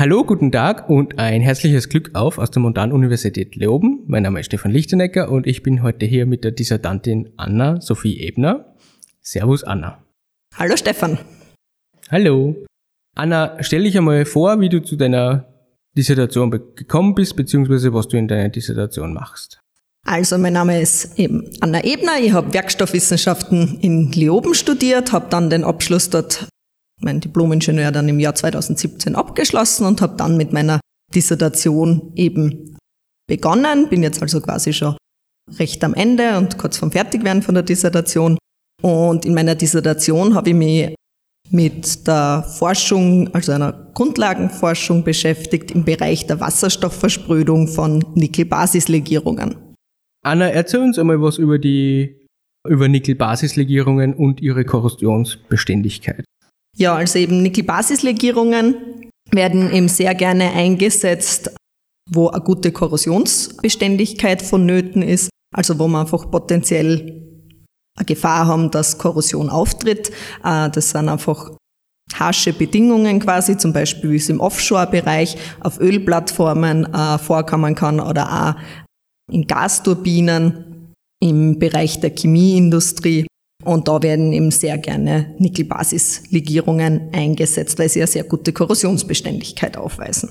Hallo, guten Tag und ein herzliches Glück auf aus der Montanuniversität Leoben. Mein Name ist Stefan Lichtenecker und ich bin heute hier mit der Dissertantin Anna Sophie Ebner. Servus Anna. Hallo Stefan. Hallo. Anna, stell dich einmal vor, wie du zu deiner Dissertation gekommen bist, beziehungsweise was du in deiner Dissertation machst. Also mein Name ist eben Anna Ebner, ich habe Werkstoffwissenschaften in Leoben studiert, habe dann den Abschluss dort, mein Diplomingenieur dann im Jahr 2017 abgeschlossen und habe dann mit meiner Dissertation eben begonnen, bin jetzt also quasi schon recht am Ende und kurz vorm Fertigwerden von der Dissertation. Und in meiner Dissertation habe ich mich mit der Forschung, also einer Grundlagenforschung beschäftigt im Bereich der Wasserstoffversprödung von Nickelbasislegierungen. Anna, erzähl uns einmal was über die über Nickelbasislegierungen und ihre Korrosionsbeständigkeit. Ja, also eben Nickelbasislegierungen werden eben sehr gerne eingesetzt, wo eine gute Korrosionsbeständigkeit vonnöten ist, also wo man einfach potenziell eine Gefahr haben, dass Korrosion auftritt. Äh, das sind einfach harsche Bedingungen quasi, zum Beispiel wie es im Offshore-Bereich auf Ölplattformen äh, vorkommen kann oder auch in Gasturbinen im Bereich der Chemieindustrie. Und da werden eben sehr gerne Nickelbasislegierungen eingesetzt, weil sie eine sehr gute Korrosionsbeständigkeit aufweisen.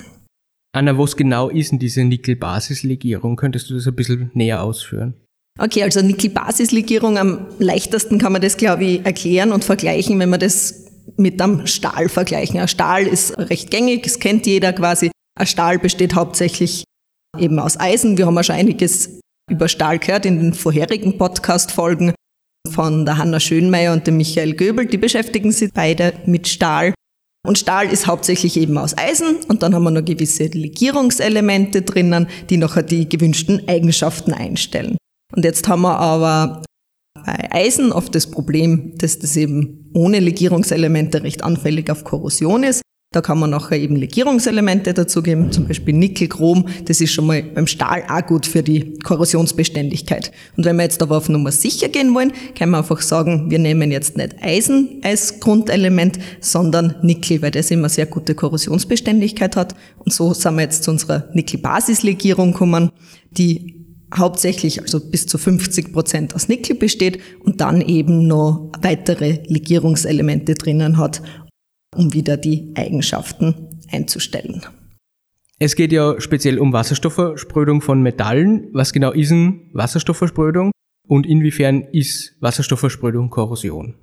Anna, was genau ist denn diese Nickelbasislegierung? Könntest du das ein bisschen näher ausführen? Okay, also Nickelbasislegierung, am leichtesten kann man das, glaube ich, erklären und vergleichen, wenn man das mit einem Stahl vergleichen. Ein Stahl ist recht gängig, das kennt jeder quasi. Ein Stahl besteht hauptsächlich eben aus Eisen. Wir haben ja schon einiges über Stahl gehört in den vorherigen Podcast-Folgen von der Hanna Schönmeier und dem Michael Göbel. Die beschäftigen sich beide mit Stahl. Und Stahl ist hauptsächlich eben aus Eisen und dann haben wir noch gewisse Legierungselemente drinnen, die nachher die gewünschten Eigenschaften einstellen. Und jetzt haben wir aber bei Eisen oft das Problem, dass das eben ohne Legierungselemente recht anfällig auf Korrosion ist. Da kann man nachher eben Legierungselemente dazugeben, zum Beispiel Nickel, Chrom. Das ist schon mal beim Stahl auch gut für die Korrosionsbeständigkeit. Und wenn wir jetzt aber auf Nummer sicher gehen wollen, kann man einfach sagen, wir nehmen jetzt nicht Eisen als Grundelement, sondern Nickel, weil das immer sehr gute Korrosionsbeständigkeit hat. Und so sind wir jetzt zu unserer Nickel-Basislegierung gekommen, die hauptsächlich also bis zu 50 Prozent aus Nickel besteht und dann eben noch weitere Legierungselemente drinnen hat, um wieder die Eigenschaften einzustellen. Es geht ja speziell um Wasserstoffversprödung von Metallen. Was genau ist denn Wasserstoffversprödung und inwiefern ist Wasserstoffversprödung Korrosion?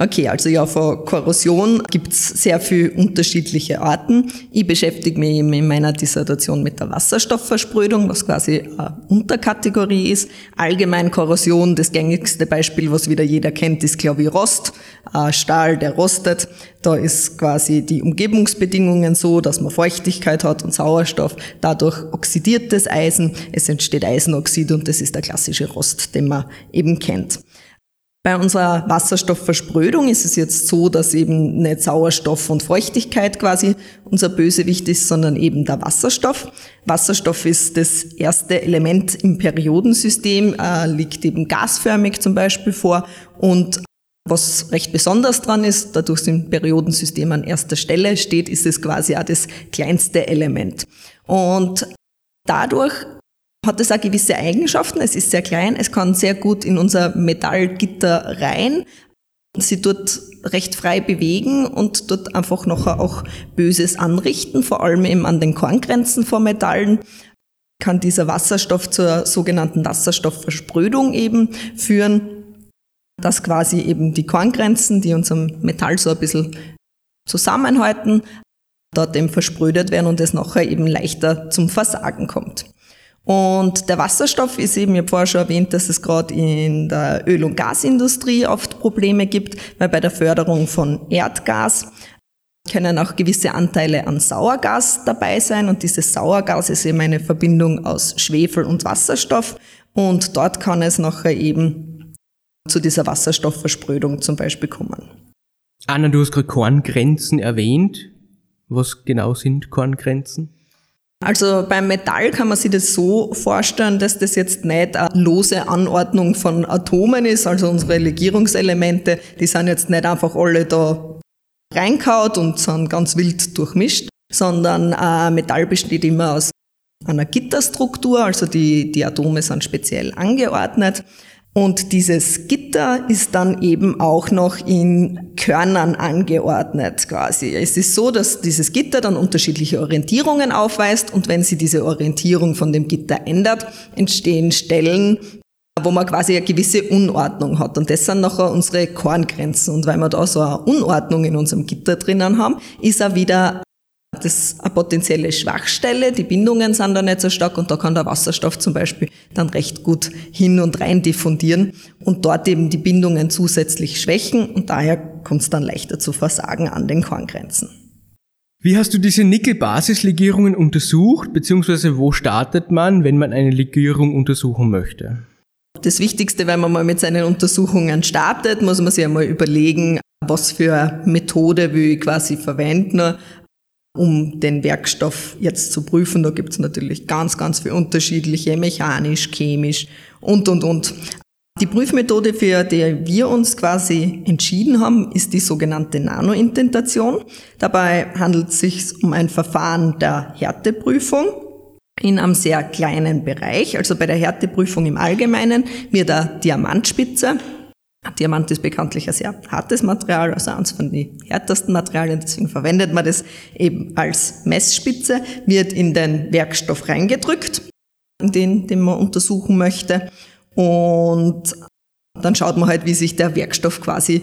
Okay, also ja, vor Korrosion gibt's sehr viele unterschiedliche Arten. Ich beschäftige mich in meiner Dissertation mit der Wasserstoffversprödung, was quasi eine Unterkategorie ist. Allgemein Korrosion, das gängigste Beispiel, was wieder jeder kennt, ist glaube ich Rost. Stahl, der rostet. Da ist quasi die Umgebungsbedingungen so, dass man Feuchtigkeit hat und Sauerstoff. Dadurch oxidiert das Eisen. Es entsteht Eisenoxid und das ist der klassische Rost, den man eben kennt. Bei unserer Wasserstoffversprödung ist es jetzt so, dass eben nicht Sauerstoff und Feuchtigkeit quasi unser Bösewicht ist, sondern eben der Wasserstoff. Wasserstoff ist das erste Element im Periodensystem, äh, liegt eben gasförmig zum Beispiel vor und was recht besonders dran ist, dadurch im Periodensystem an erster Stelle steht, ist es quasi auch das kleinste Element. Und dadurch hat es auch gewisse Eigenschaften. Es ist sehr klein, es kann sehr gut in unser Metallgitter rein. Sie tut recht frei bewegen und dort einfach nachher auch Böses anrichten, vor allem eben an den Korngrenzen von Metallen kann dieser Wasserstoff zur sogenannten Wasserstoffversprödung eben führen, dass quasi eben die Korngrenzen, die unserem Metall so ein bisschen zusammenhalten, dort eben versprödet werden und es nachher eben leichter zum Versagen kommt. Und der Wasserstoff ist eben, ich habe vorher schon erwähnt, dass es gerade in der Öl- und Gasindustrie oft Probleme gibt, weil bei der Förderung von Erdgas können auch gewisse Anteile an Sauergas dabei sein und dieses Sauergas ist eben eine Verbindung aus Schwefel und Wasserstoff und dort kann es nachher eben zu dieser Wasserstoffversprödung zum Beispiel kommen. Anna, du hast gerade Korngrenzen erwähnt. Was genau sind Korngrenzen? Also beim Metall kann man sich das so vorstellen, dass das jetzt nicht eine lose Anordnung von Atomen ist, also unsere Legierungselemente, die sind jetzt nicht einfach alle da reinkaut und sind ganz wild durchmischt, sondern äh, Metall besteht immer aus einer Gitterstruktur, also die, die Atome sind speziell angeordnet. Und dieses Gitter ist dann eben auch noch in Körnern angeordnet quasi. Es ist so, dass dieses Gitter dann unterschiedliche Orientierungen aufweist und wenn sie diese Orientierung von dem Gitter ändert, entstehen Stellen, wo man quasi eine gewisse Unordnung hat. Und das sind nachher unsere Korngrenzen. Und weil wir da so eine Unordnung in unserem Gitter drinnen haben, ist er wieder das eine potenzielle Schwachstelle. Die Bindungen sind da nicht so stark und da kann der Wasserstoff zum Beispiel dann recht gut hin und rein diffundieren und dort eben die Bindungen zusätzlich schwächen und daher kommt es dann leichter zu Versagen an den Korngrenzen. Wie hast du diese Nickel-Basislegierungen untersucht, beziehungsweise wo startet man, wenn man eine Legierung untersuchen möchte? Das Wichtigste, wenn man mal mit seinen Untersuchungen startet, muss man sich einmal überlegen, was für eine Methode will ich quasi verwenden, um den Werkstoff jetzt zu prüfen. Da gibt es natürlich ganz, ganz viele unterschiedliche, mechanisch, chemisch und, und, und. Die Prüfmethode, für die wir uns quasi entschieden haben, ist die sogenannte Nanointentation. Dabei handelt es sich um ein Verfahren der Härteprüfung in einem sehr kleinen Bereich. Also bei der Härteprüfung im Allgemeinen wird eine Diamantspitze Diamant ist bekanntlich ein sehr hartes Material, also eines von den härtesten Materialien, deswegen verwendet man das eben als Messspitze, wird in den Werkstoff reingedrückt, den, den man untersuchen möchte. Und dann schaut man halt, wie sich der Werkstoff quasi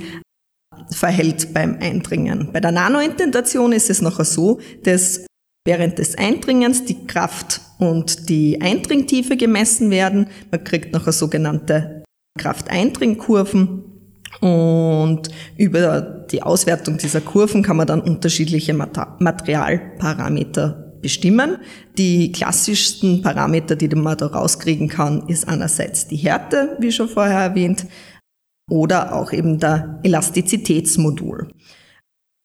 verhält beim Eindringen. Bei der Nanointentation ist es nachher so, dass während des Eindringens die Kraft und die Eindringtiefe gemessen werden. Man kriegt nachher sogenannte Krafteindringkurven und über die Auswertung dieser Kurven kann man dann unterschiedliche Materialparameter bestimmen. Die klassischsten Parameter, die man da rauskriegen kann, ist einerseits die Härte, wie schon vorher erwähnt, oder auch eben der Elastizitätsmodul.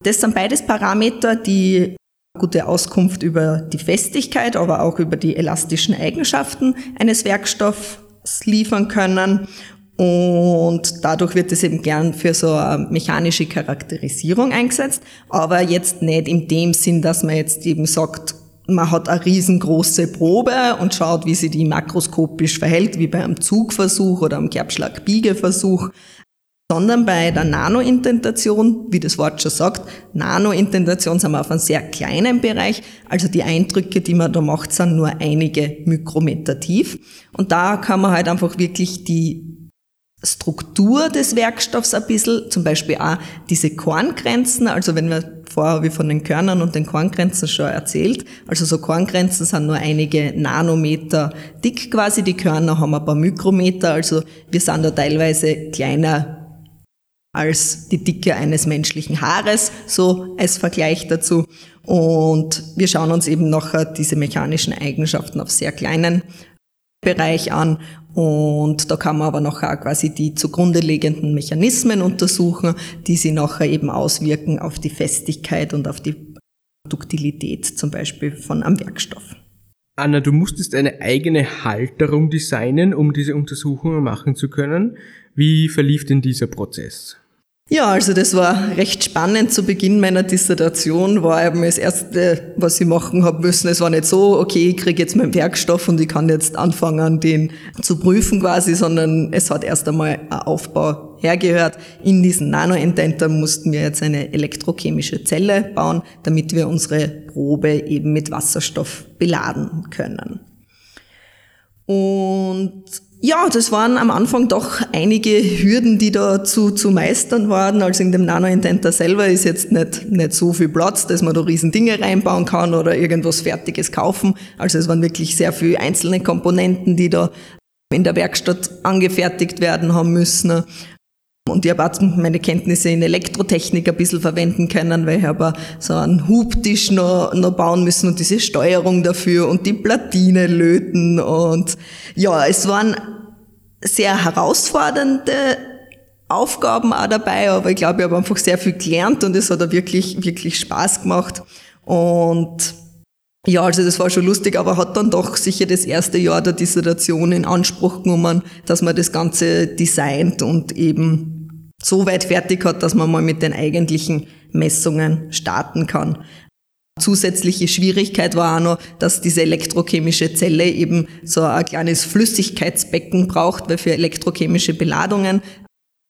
Das sind beides Parameter, die gute Auskunft über die Festigkeit, aber auch über die elastischen Eigenschaften eines Werkstoffs liefern können und dadurch wird es eben gern für so eine mechanische Charakterisierung eingesetzt, aber jetzt nicht in dem Sinn, dass man jetzt eben sagt, man hat eine riesengroße Probe und schaut, wie sie die makroskopisch verhält, wie bei einem Zugversuch oder einem Kerbschlag-Biegeversuch, sondern bei der Nanointentation, wie das Wort schon sagt, Nanointentation sind wir auf einem sehr kleinen Bereich, also die Eindrücke, die man da macht, sind nur einige Mikrometer tief. Und da kann man halt einfach wirklich die Struktur des Werkstoffs ein bisschen, zum Beispiel auch diese Korngrenzen, also wenn wir vorher wie von den Körnern und den Korngrenzen schon erzählt, also so Korngrenzen sind nur einige Nanometer dick quasi, die Körner haben ein paar Mikrometer, also wir sind da teilweise kleiner als die Dicke eines menschlichen Haares, so als Vergleich dazu. Und wir schauen uns eben nachher diese mechanischen Eigenschaften auf sehr kleinen Bereich an und da kann man aber auch quasi die zugrunde liegenden Mechanismen untersuchen, die sie nachher eben auswirken auf die Festigkeit und auf die Duktilität zum Beispiel von einem Werkstoff. Anna, du musstest eine eigene Halterung designen, um diese Untersuchungen machen zu können. Wie verlief denn dieser Prozess? Ja, also das war recht spannend. Zu Beginn meiner Dissertation war eben das Erste, was ich machen habe müssen. Es war nicht so, okay, ich kriege jetzt meinen Werkstoff und ich kann jetzt anfangen, den zu prüfen quasi, sondern es hat erst einmal ein Aufbau hergehört. In diesen Nanoindenter mussten wir jetzt eine elektrochemische Zelle bauen, damit wir unsere Probe eben mit Wasserstoff beladen können. Und ja, das waren am Anfang doch einige Hürden, die da zu, zu meistern waren. Also in dem Nano-Intenter selber ist jetzt nicht, nicht so viel Platz, dass man da riesen Dinge reinbauen kann oder irgendwas Fertiges kaufen. Also es waren wirklich sehr viele einzelne Komponenten, die da in der Werkstatt angefertigt werden haben müssen. Und ich habe auch meine Kenntnisse in Elektrotechnik ein bisschen verwenden können, weil ich habe so einen Hubtisch noch, noch bauen müssen und diese Steuerung dafür und die Platine löten. Und ja, es waren sehr herausfordernde Aufgaben auch dabei, aber ich glaube, ich habe einfach sehr viel gelernt und es hat auch wirklich, wirklich Spaß gemacht. Und ja, also das war schon lustig, aber hat dann doch sicher das erste Jahr der Dissertation in Anspruch genommen, dass man das Ganze designt und eben so weit fertig hat, dass man mal mit den eigentlichen Messungen starten kann. Zusätzliche Schwierigkeit war auch noch, dass diese elektrochemische Zelle eben so ein kleines Flüssigkeitsbecken braucht, weil für elektrochemische Beladungen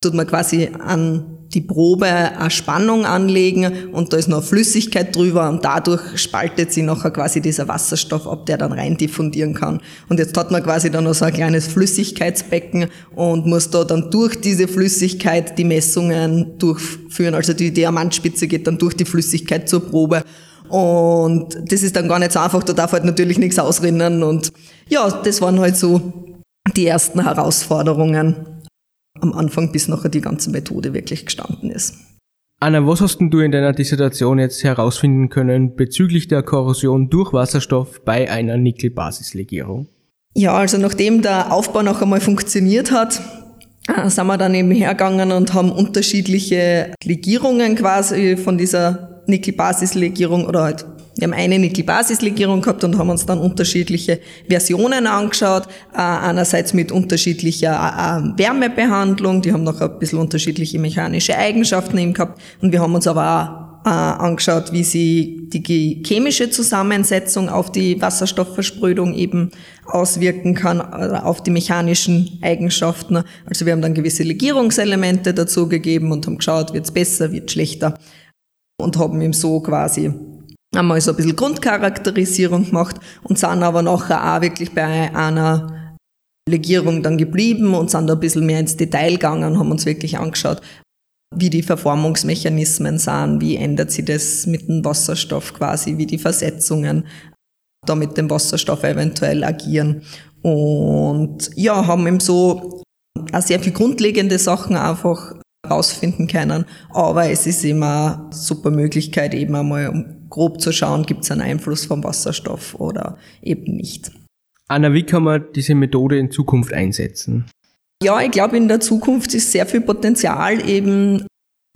tut man quasi an die Probe eine Spannung anlegen und da ist noch Flüssigkeit drüber und dadurch spaltet sie nachher quasi dieser Wasserstoff ab, der dann rein diffundieren kann. Und jetzt hat man quasi dann noch so ein kleines Flüssigkeitsbecken und muss da dann durch diese Flüssigkeit die Messungen durchführen. Also die Diamantspitze geht dann durch die Flüssigkeit zur Probe. Und das ist dann gar nicht so einfach, da darf halt natürlich nichts ausrinnen. Und ja, das waren halt so die ersten Herausforderungen am Anfang, bis nachher die ganze Methode wirklich gestanden ist. Anna, was hast denn du in deiner Dissertation jetzt herausfinden können bezüglich der Korrosion durch Wasserstoff bei einer Nickelbasislegierung? Ja, also nachdem der Aufbau noch einmal funktioniert hat, äh, sind wir dann eben hergegangen und haben unterschiedliche Legierungen quasi von dieser Nickelbasislegierung oder halt wir haben eine Nickel-Basis-Legierung gehabt und haben uns dann unterschiedliche Versionen angeschaut. Äh, einerseits mit unterschiedlicher äh, Wärmebehandlung, die haben noch ein bisschen unterschiedliche mechanische Eigenschaften eben gehabt. Und wir haben uns aber auch äh, angeschaut, wie sie die chemische Zusammensetzung auf die Wasserstoffversprödung eben auswirken kann, auf die mechanischen Eigenschaften. Also wir haben dann gewisse Legierungselemente dazu gegeben und haben geschaut, wird's besser, wird schlechter und haben ihm so quasi einmal so ein bisschen Grundcharakterisierung gemacht und sind aber nachher auch wirklich bei einer Legierung dann geblieben und sind da ein bisschen mehr ins Detail gegangen, haben uns wirklich angeschaut, wie die Verformungsmechanismen sind, wie ändert sich das mit dem Wasserstoff quasi, wie die Versetzungen da mit dem Wasserstoff eventuell agieren. Und ja, haben eben so auch sehr viel grundlegende Sachen einfach rausfinden können. Aber es ist immer eine super Möglichkeit, eben einmal grob zu schauen, gibt es einen Einfluss vom Wasserstoff oder eben nicht. Anna, wie kann man diese Methode in Zukunft einsetzen? Ja, ich glaube, in der Zukunft ist sehr viel Potenzial eben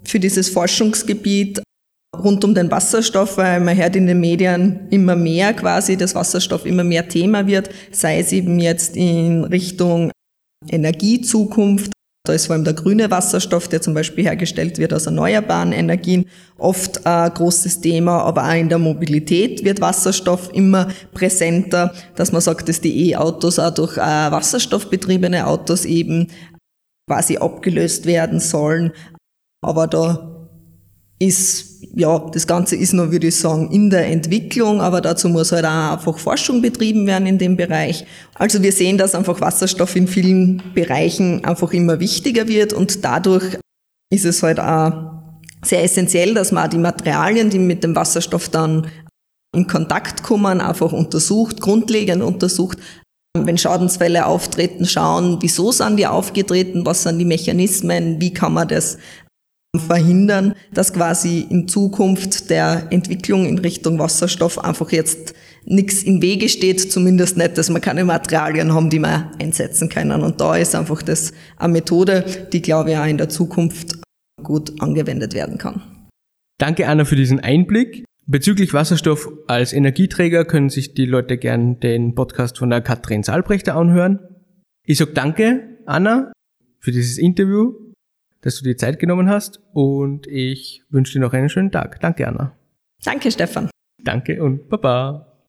für dieses Forschungsgebiet rund um den Wasserstoff, weil man hört in den Medien immer mehr quasi, dass Wasserstoff immer mehr Thema wird, sei es eben jetzt in Richtung Energiezukunft da ist vor allem der grüne Wasserstoff, der zum Beispiel hergestellt wird aus erneuerbaren Energien, oft ein großes Thema, aber auch in der Mobilität wird Wasserstoff immer präsenter, dass man sagt, dass die E-Autos auch durch äh, wasserstoffbetriebene Autos eben quasi abgelöst werden sollen. Aber da ist, ja, das Ganze ist noch, würde ich sagen, in der Entwicklung, aber dazu muss halt auch einfach Forschung betrieben werden in dem Bereich. Also wir sehen, dass einfach Wasserstoff in vielen Bereichen einfach immer wichtiger wird und dadurch ist es halt auch sehr essentiell, dass man auch die Materialien, die mit dem Wasserstoff dann in Kontakt kommen, einfach untersucht, grundlegend untersucht, wenn Schadensfälle auftreten, schauen, wieso sind die aufgetreten, was sind die Mechanismen, wie kann man das verhindern, dass quasi in Zukunft der Entwicklung in Richtung Wasserstoff einfach jetzt nichts im Wege steht, zumindest nicht, dass wir keine Materialien haben, die wir einsetzen können. Und da ist einfach das eine Methode, die, glaube ich, auch in der Zukunft gut angewendet werden kann. Danke, Anna, für diesen Einblick. Bezüglich Wasserstoff als Energieträger können sich die Leute gern den Podcast von der Katrin Saalbrechter anhören. Ich sag danke, Anna, für dieses Interview dass du dir Zeit genommen hast und ich wünsche dir noch einen schönen Tag. Danke, Anna. Danke, Stefan. Danke und Baba.